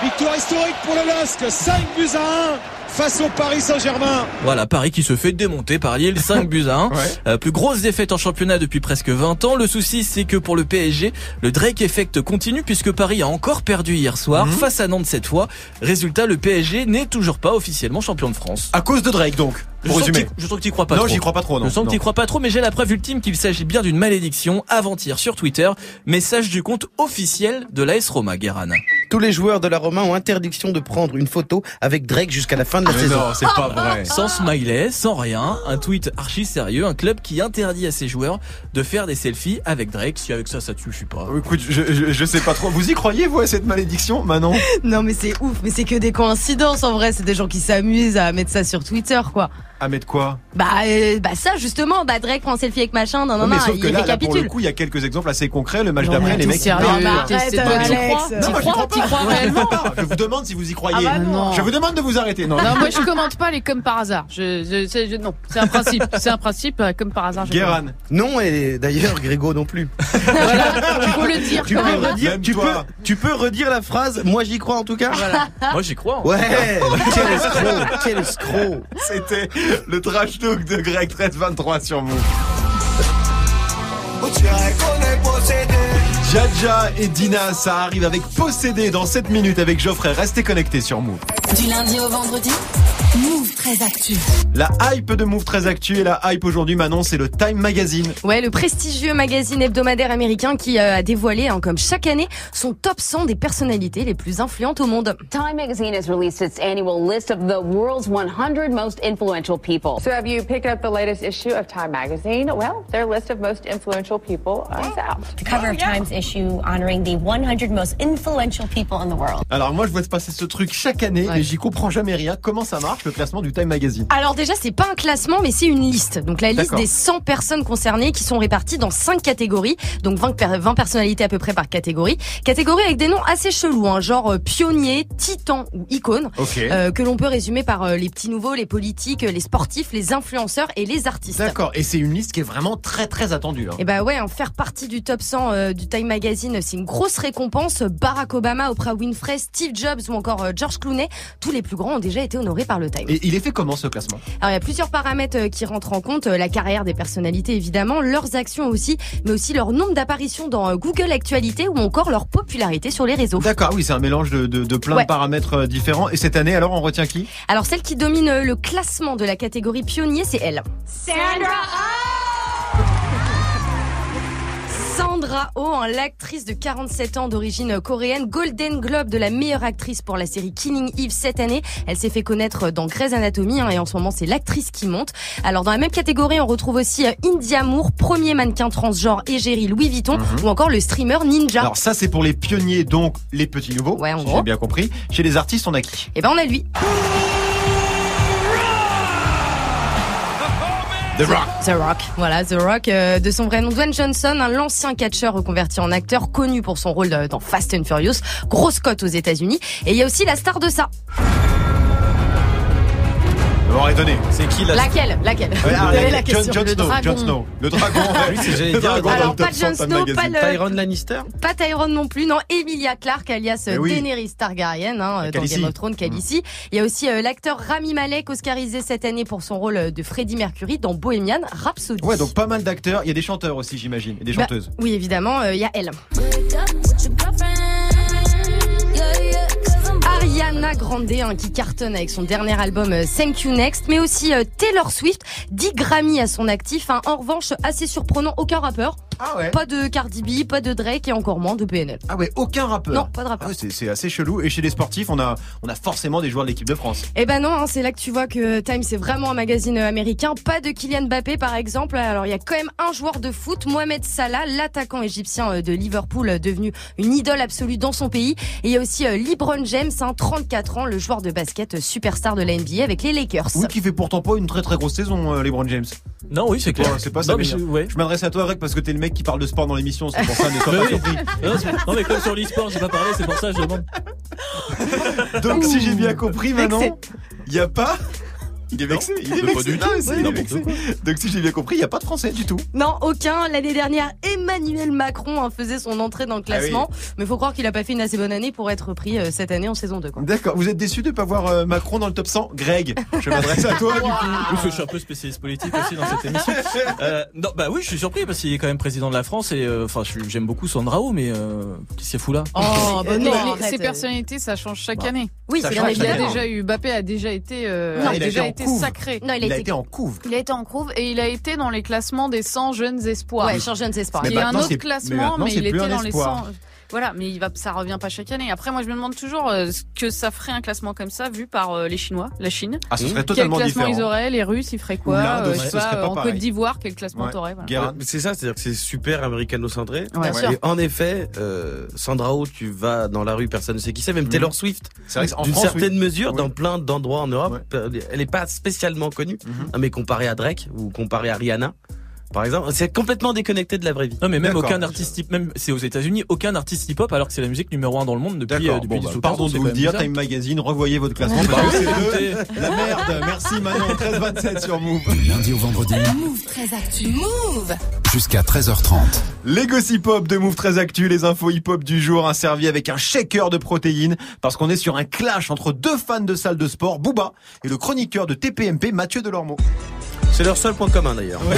Speaker 16: Victoire historique pour le LOSC 5 buts à 1 face au Paris Saint-Germain
Speaker 6: Voilà, Paris qui se fait démonter par Lille 5 (laughs) buts à 1.
Speaker 1: Ouais.
Speaker 6: Euh, plus grosse défaite en championnat depuis presque 20 ans. Le souci, c'est que pour le PSG, le Drake effect continue puisque Paris a encore perdu hier soir
Speaker 1: Mhm.
Speaker 6: face à Nantes cette fois. Résultat, le PSG n'est toujours pas officiellement champion de France.
Speaker 1: À cause de Drake, donc.
Speaker 6: Je
Speaker 1: Pour
Speaker 6: sens, que
Speaker 1: résumer.
Speaker 6: t'y- je sens que t'y crois pas
Speaker 1: non,
Speaker 6: trop.
Speaker 1: j'y crois pas trop, non.
Speaker 6: Je sens que
Speaker 1: Non.
Speaker 6: t'y crois pas trop, mais j'ai la preuve ultime qu'il s'agit bien d'une malédiction. Avant-hier sur Twitter, message du compte officiel de l'AS Roma, Guéran.
Speaker 5: Tous les joueurs de la Roma ont interdiction de prendre une photo avec Drake jusqu'à la fin de la
Speaker 1: Mais
Speaker 5: saison.
Speaker 1: non, c'est pas vrai.
Speaker 6: Sans smiley, sans rien, un tweet archi sérieux, un club qui interdit à ses joueurs de faire des selfies avec Drake. Si avec ça, ça te suffit pas.
Speaker 1: Écoute, je, je, je sais pas trop. Vous y croyez, vous, à cette malédiction, Manon? (laughs)
Speaker 3: Non mais c'est ouf, mais c'est que des coïncidences en vrai, c'est des gens qui s'amusent à mettre ça sur Twitter quoi.
Speaker 1: À mettre quoi?
Speaker 3: Bah, euh, bah ça justement, bah Drake prend un selfie avec machin, non non
Speaker 1: Ouais, mais
Speaker 3: non,
Speaker 1: sauf
Speaker 3: il
Speaker 1: que là, là, pour le coup, il y a quelques exemples assez concrets. Le match
Speaker 4: Non,
Speaker 1: d'après, les mecs.
Speaker 4: sérieux,
Speaker 3: Non, arrête, Alex.
Speaker 4: crois?
Speaker 1: Non, moi, j'y crois
Speaker 4: T'y
Speaker 1: pas. Non, non, Je vous demande si vous y croyez.
Speaker 3: Ah bah non.
Speaker 1: Je vous demande de vous arrêter. Non,
Speaker 4: Non, moi je commente pas les comme par hasard. Je, je, c'est- je- non, c'est un principe. C'est un principe euh, comme par hasard. je
Speaker 1: Guéran.
Speaker 5: Non, et d'ailleurs, Grégo non plus.
Speaker 4: Voilà, il faut le dire.
Speaker 5: Tu
Speaker 4: quand
Speaker 5: peux,
Speaker 4: même.
Speaker 5: redire,
Speaker 1: Même
Speaker 5: tu, peux, tu peux redire la phrase Moi j'y crois en tout cas
Speaker 6: Moi, j'y crois. hein.
Speaker 5: Ouais (laughs) Quel escroc Quel escroc
Speaker 1: C'était le trash talk de Greg 1323 sur vous. Jaja et Dina, ça arrive avec Possédé dans 7 minutes avec Geoffrey. Restez connectés sur Move.
Speaker 2: Du lundi au vendredi, Move très actu.
Speaker 1: La hype de Move très actu et la hype aujourd'hui, Manon, c'est le Time Magazine.
Speaker 3: Ouais, le prestigieux magazine hebdomadaire américain qui euh, a dévoilé, hein, comme chaque année, son top 100 des personnalités les plus influentes au monde.
Speaker 17: Time magazine has released its annual list of the world's 100 most influential people.
Speaker 18: So have you picked up the latest issue of Time magazine? Well, their list of most influential people is out.
Speaker 19: The cover of Time's issue honoring the 100 most influential people in the world.
Speaker 1: Alors moi, je vois se passer ce truc chaque année, mais j'y comprends jamais rien. Comment ça marche? Le classement du Time Magazine
Speaker 3: Alors déjà, c'est pas un classement, mais c'est une liste. Donc la liste des 100 personnes concernées qui sont réparties dans 5 catégories. Donc 20, per- 20 personnalités à peu près par catégorie. Catégories avec des noms assez chelous, hein, genre euh, pionnier, titan ou icône.
Speaker 1: Ok.
Speaker 3: euh, que l'on peut résumer par euh, les petits nouveaux, les politiques, les sportifs, les influenceurs et les artistes.
Speaker 1: D'accord. Et c'est une liste qui est vraiment très très attendue. hein.
Speaker 3: Et bah ouais, en faire partie du top 100 euh, du Time Magazine, c'est une grosse récompense. Barack Obama, Oprah Winfrey, Steve Jobs ou encore George Clooney Tous les plus grands ont déjà été honorés par le Time.
Speaker 1: Et il est fait comment ce classement?
Speaker 3: Alors il y a plusieurs paramètres euh, qui rentrent en compte, euh, la carrière des personnalités évidemment, leurs actions aussi, mais aussi leur nombre d'apparitions dans euh, Google Actualité ou encore leur popularité sur les réseaux.
Speaker 1: D'accord, oui, c'est un mélange de, de, de plein
Speaker 3: Ouais.
Speaker 1: de paramètres différents. Et cette année, alors, on retient qui?
Speaker 3: Alors celle qui domine le classement de la catégorie pionnier, c'est elle.
Speaker 19: Sandra
Speaker 3: Sandra Oh, hein, l'actrice de 47 ans d'origine coréenne, Golden Globe de la meilleure actrice pour la série Killing Eve cette année. Elle s'est fait connaître dans Grey's Anatomy hein, et en ce moment c'est l'actrice qui monte. Alors dans la même catégorie, on retrouve aussi euh, India Moore, premier mannequin transgenre égérie Louis Vuitton ou encore le streamer Ninja.
Speaker 1: Mhm. Alors ça, c'est pour les pionniers, donc les petits nouveaux.
Speaker 3: Ouais, en
Speaker 1: si. J'ai bien compris. Chez les artistes, on a qui?
Speaker 3: Et ben on a lui.
Speaker 1: The Rock.
Speaker 3: The Rock, voilà The Rock, euh, de son vrai nom Dwayne Johnson, un l'ancien catcheur reconverti en acteur, connu pour son rôle dans Fast and Furious, grosse cote aux États-Unis. Et il y a aussi la star de ça.
Speaker 1: Étonné.
Speaker 6: C'est qui
Speaker 3: Laquelle Laquelle
Speaker 1: Ouais, ah,
Speaker 3: la question.
Speaker 1: Jon
Speaker 3: Le
Speaker 1: Snow,
Speaker 3: dragon.
Speaker 1: Jon Snow. Le dragon.
Speaker 5: Oui, c'est-
Speaker 1: Le dragon
Speaker 3: Alors, pas
Speaker 1: 100
Speaker 3: Snow,
Speaker 1: magazine.
Speaker 3: pas le-
Speaker 5: Tyron Lannister
Speaker 3: Pas Tyrone non plus, non. Emilia Clarke, alias
Speaker 1: oui.
Speaker 3: Daenerys Targaryen, hein, dans. Game of Thrones, Khaleesi. Il y a aussi euh, l'acteur Rami Malek, oscarisé cette année pour son rôle euh, de Freddie Mercury dans Bohemian Rhapsody.
Speaker 1: Ouais, donc pas mal d'acteurs. Il y a des chanteurs aussi, j'imagine, et des
Speaker 3: Bah,
Speaker 1: chanteuses.
Speaker 3: oui, évidemment, euh, il y a elle. Ariana Grande hein, qui cartonne avec son dernier album euh, Thank You Next, mais aussi euh, Taylor Swift, 10 Grammy à son actif. hein. En revanche, assez surprenant, aucun rappeur.
Speaker 1: Ah ouais
Speaker 3: Pas de Cardi B, pas de Drake et encore moins de PNL.
Speaker 1: Ah ouais, aucun rappeur.
Speaker 3: Non, pas de rappeur.
Speaker 1: Ah ouais, c'est- assez chelou. Et chez les sportifs, on a, on a forcément des joueurs de l'équipe de France.
Speaker 3: Eh ben non, hein, c'est là que tu vois que Time c'est vraiment un magazine euh, américain. Pas de Kylian Mbappé par exemple. Alors il y a quand même un joueur de foot, Mohamed Salah, l'attaquant égyptien euh, de Liverpool, euh, devenu une idole absolue dans son pays. Et il y a aussi LeBron James, hein, 34 ans, le joueur de basket superstar de la NBA avec les Lakers.
Speaker 1: Oui, qui fait pourtant pas une très très grosse saison, LeBron James.
Speaker 6: Non, oui, c'est clair.
Speaker 1: C'est pas
Speaker 6: Non,
Speaker 1: ça.
Speaker 6: mais
Speaker 1: mais
Speaker 6: je- ouais.
Speaker 1: Je m'adresse à toi, Greg, parce que t'es le mec qui parle de sport dans l'émission. C'est pour ça, ne sois (laughs) pas
Speaker 6: oui.
Speaker 1: surpris.
Speaker 6: Non, mais comme sur l'e-sport, j'ai pas parlé, c'est pour ça que je demande.
Speaker 1: Donc, si j'ai bien compris, maintenant, il n'y a pas. Il est vexé. Il est
Speaker 6: pas
Speaker 1: vexé.
Speaker 6: du tout.
Speaker 1: il est vexé. Donc, si j'ai bien compris, il n'y a pas de français du tout.
Speaker 3: Non, aucun. L'année dernière, Emmanuel Macron hein, faisait son entrée dans le
Speaker 1: Ah oui.
Speaker 3: classement. Mais faut croire qu'il a pas fait une assez bonne année pour être pris euh, cette année en saison 2. Quoi.
Speaker 1: D'accord. Vous êtes déçu de ne pas voir euh, Macron dans le top 100 Greg, je m'adresse à toi, du coup.
Speaker 6: Parce que je suis un peu spécialiste politique aussi dans cette émission. Euh, non, bah oui, je suis surpris parce qu'il est quand même président de la France et euh, enfin, j'aime beaucoup Sandra Oh, mais euh, qu'est-ce qu'il fout là
Speaker 3: Oh, bah non,
Speaker 4: les- ces personnalités, ça change chaque
Speaker 6: Bah,
Speaker 4: année.
Speaker 3: Oui, c'est
Speaker 4: Il y a déjà eu Mbappé a déjà été, euh,
Speaker 1: Non,
Speaker 4: a
Speaker 1: il a
Speaker 4: déjà
Speaker 1: été
Speaker 4: été
Speaker 1: couve.
Speaker 4: sacré.
Speaker 3: Non, il,
Speaker 1: Il a
Speaker 3: été
Speaker 1: été en couve.
Speaker 4: Il a été en couve et il a été dans les classements des 100 jeunes espoirs.
Speaker 3: Ouais, sur Jeunes Espoirs.
Speaker 4: Il y a un autre
Speaker 1: mais
Speaker 4: classement, mais, il était dans les
Speaker 1: espoir.
Speaker 4: 100. Voilà, mais il va, ça revient pas chaque année. Après, moi, je me demande toujours euh, ce que ça ferait un classement comme ça vu par euh, les Chinois, la Chine.
Speaker 1: Ah, ce serait
Speaker 4: Quel
Speaker 1: totalement
Speaker 4: classement
Speaker 1: différent.
Speaker 4: ils auraient Les Russes, ils feraient quoi
Speaker 1: L'Inde
Speaker 4: Euh, je sais pas, En Côte d'Ivoire, quel classement
Speaker 1: Ouais.
Speaker 4: t'aurais voilà.
Speaker 5: C'est ça, c'est-à-dire que c'est super américano-centré. Et en effet, euh, Sandra Oh, tu vas dans la rue, personne ne sait qui c'est. Même
Speaker 1: Mhm.
Speaker 5: Taylor Swift,
Speaker 1: C'est vrai
Speaker 5: d'une
Speaker 1: France,
Speaker 5: certaine
Speaker 1: oui.
Speaker 5: mesure,
Speaker 1: Oui.
Speaker 5: dans plein d'endroits en Europe, elle n'est pas spécialement connue.
Speaker 1: Mhm.
Speaker 5: hein, Mais comparé à Drake ou comparé à Rihanna, par exemple, c'est complètement déconnecté de la vraie vie.
Speaker 6: Non, mais même aucun artiste hip, même c'est aux États-Unis, aucun artiste hip-hop alors que c'est la musique numéro un dans le monde depuis, euh,
Speaker 1: D'accord.
Speaker 6: depuis
Speaker 1: Bon, bah,
Speaker 6: 10 ou 15
Speaker 1: pardon de vous le dire,
Speaker 6: bizarre.
Speaker 1: Time Magazine, revoyez votre classement.
Speaker 6: Bah écoutez.
Speaker 1: de la merde. Merci Manon, 13-27 sur Move.
Speaker 2: Du lundi au vendredi,
Speaker 19: Move très actu. Move
Speaker 2: jusqu'à 13h30.
Speaker 1: Les gossip hop de Move très actu, les infos hip hop du jour, un servi avec un shaker de protéines, parce qu'on est sur un clash entre deux fans de salle de sport, Booba, et le chroniqueur de TPMP, Mathieu Delormeau.
Speaker 5: C'est leur seul point commun d'ailleurs. (laughs)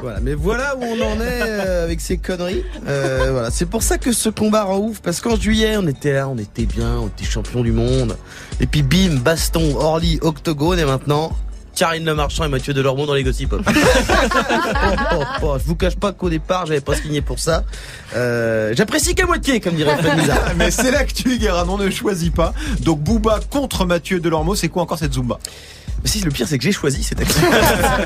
Speaker 5: Voilà, mais voilà où on en est euh, avec ces conneries. Euh, voilà, c'est pour ça que ce combat rend ouf parce qu'en juillet on était là, on était bien, on était champion du monde. Et puis bim, baston, Orly, octogone et maintenant. Karine Le Marchand et Mathieu Delormeau dans les gossip hop. (laughs) Oh, oh, oh, je vous cache pas qu'au départ j'avais pas signé pour ça. Euh, J'apprécie qu'à moitié comme dirait Fred Misa. (laughs)
Speaker 1: Mais c'est l'actu, Guérin, on ne choisit pas. Donc Booba contre Mathieu Delormeau, c'est quoi encore cette Zumba?
Speaker 5: Mais si, le pire, c'est que j'ai choisi cette action.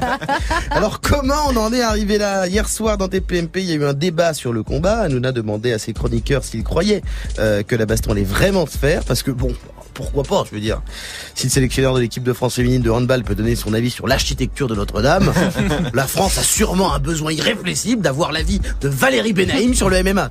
Speaker 5: (laughs) Alors, comment on en est arrivé là? Hier soir, dans TPMP, il y a eu un débat sur le combat. Hanouna demandait à ses chroniqueurs s'ils croyaient euh, que la baston allait vraiment se faire. Parce que, bon, pourquoi pas, je veux dire. Si le sélectionneur de l'équipe de France féminine de handball peut donner son avis sur l'architecture de Notre-Dame, (laughs) la France a sûrement un besoin irréflexible d'avoir l'avis de Valérie Benaïm sur le MMA.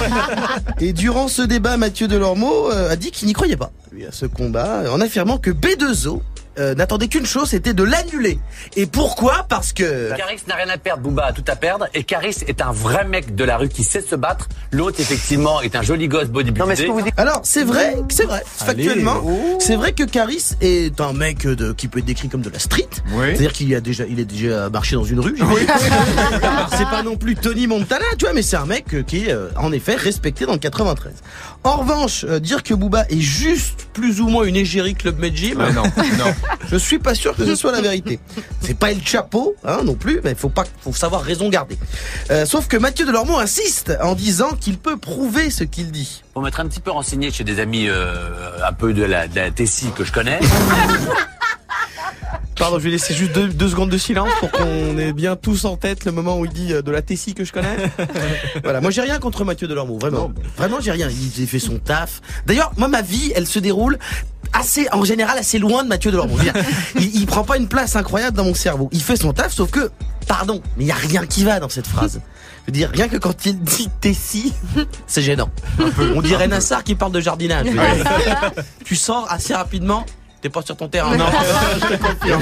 Speaker 5: (laughs) Et durant ce débat, Mathieu Delormeau euh, a dit qu'il n'y croyait pas, lui, à ce combat, en affirmant que B2O euh, n'attendait qu'une chose, c'était de l'annuler. Et pourquoi? Parce que...
Speaker 20: Caris n'a rien à perdre, Booba a tout à perdre. Et Caris est un vrai mec de la rue qui sait se battre. L'autre, effectivement, est un joli gosse bodybuildé.
Speaker 5: Alors c'est vrai, c'est vrai,
Speaker 20: Allez.
Speaker 5: factuellement, c'est vrai que Caris est un mec de, qui peut être décrit comme de la street. C'est-à-dire qu'il a déjà, il est déjà marché dans une rue. Alors, c'est pas non plus Tony Montana, tu vois, mais c'est un mec euh, qui est euh, en effet respecté dans le 93. En revanche, euh, dire que Booba est juste plus ou moins une égérie club Med Gym,
Speaker 1: Ouais, non, non.
Speaker 5: Je suis pas sûr que ce soit la vérité. C'est pas El Chapeau, hein, non plus, mais faut pas, faut savoir raison garder. Euh, sauf que Mathieu Delormeau insiste en disant qu'il peut prouver ce qu'il dit.
Speaker 20: Pour m'être un petit peu renseigné chez des amis euh, un peu de la, de la Tessie que je connais. (laughs)
Speaker 5: Pardon, je vais laisser juste deux, deux secondes de silence pour qu'on ait bien tous en tête le moment où il dit euh, de la Tessie que je connais. (laughs) voilà, moi j'ai rien contre Mathieu Delormeau, vraiment. Vraiment, j'ai rien. Il a fait son taf. D'ailleurs, moi ma vie, elle se déroule assez, en général, assez loin de Mathieu Delormeau. (laughs) Il, il prend pas une place incroyable dans mon cerveau. Il fait son taf, sauf que, pardon, mais il y a rien qui va dans cette phrase. Je veux dire, rien que quand il dit Tessie, (laughs) c'est gênant. On dirait Nassar qui parle de jardinage. (laughs) Tu sors assez rapidement, t'es pas sur ton terrain.
Speaker 1: Non, je.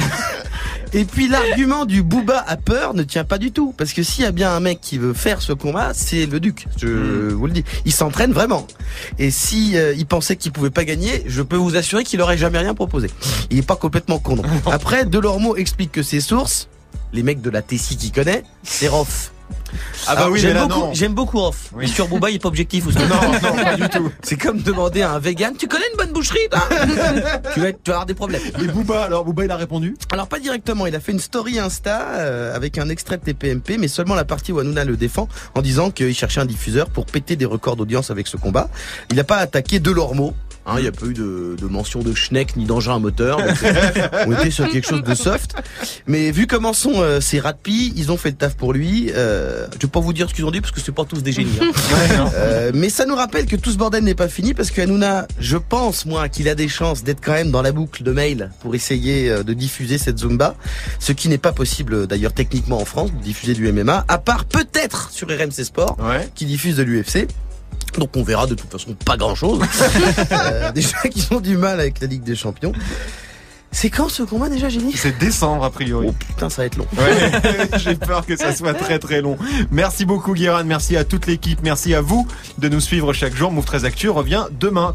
Speaker 5: Et puis l'argument du Booba a peur ne tient pas du tout. Parce que s'il y a bien un mec qui veut faire ce combat, c'est le Duc. Je vous le dis. Il s'entraîne vraiment. Et si euh, il pensait qu'il pouvait pas gagner, je peux vous assurer qu'il aurait jamais rien proposé. Il est pas complètement con. non. (laughs) Après, Delormeau explique que ses sources, les mecs de la Tessie qu'il connaît, c'est Rof.
Speaker 1: Ah bah
Speaker 5: Alors,
Speaker 1: oui,
Speaker 5: j'aime
Speaker 1: mais là,
Speaker 5: beaucoup,
Speaker 1: non.
Speaker 5: j'aime beaucoup. Mais sur Booba, il est pas objectif ou ça (laughs)
Speaker 1: Non, non, pas du tout.
Speaker 5: C'est comme demander à un vegan, tu connais une bonne boucherie, toi (laughs) tu, vas, être- tu vas avoir des problèmes.
Speaker 1: Et Booba, alors Booba, il a répondu
Speaker 5: Alors pas directement, il a fait une story Insta euh, avec un extrait de TPMP, mais seulement la partie où Hanouna le défend en disant qu'il cherchait un diffuseur pour péter des records d'audience avec ce combat. Il n'a pas attaqué Delormeau. Hein, il n'y a pas eu de, de mention de Schneck ni d'engin à moteur. donc, euh, (laughs) on était sur quelque chose de soft. Mais vu comment sont euh, ces pie, ils ont fait le taf pour lui. Euh, je vais pas vous dire ce qu'ils ont dit parce que c'est pas tous des génies. hein. (laughs) Euh, mais ça nous rappelle que tout ce bordel n'est pas fini parce que Hanouna, je pense moi qu'il a des chances d'être quand même dans la boucle de mail pour essayer de diffuser cette Zumba, ce qui n'est pas possible d'ailleurs techniquement en France de diffuser du MMA, à part peut-être sur RMC Sport qui diffuse de l'UFC. Donc on verra de toute façon pas grand chose. (laughs) déjà qu'ils ont du mal avec la Ligue des Champions. C'est quand ce combat déjà, Génie
Speaker 1: C'est décembre, a priori.
Speaker 5: Oh putain, ça va être long.
Speaker 1: Ouais, (laughs) j'ai peur que ça soit très très long. Merci beaucoup, Guérin. Merci à toute l'équipe. Merci à vous de nous suivre chaque jour. Move 13 Actu revient demain.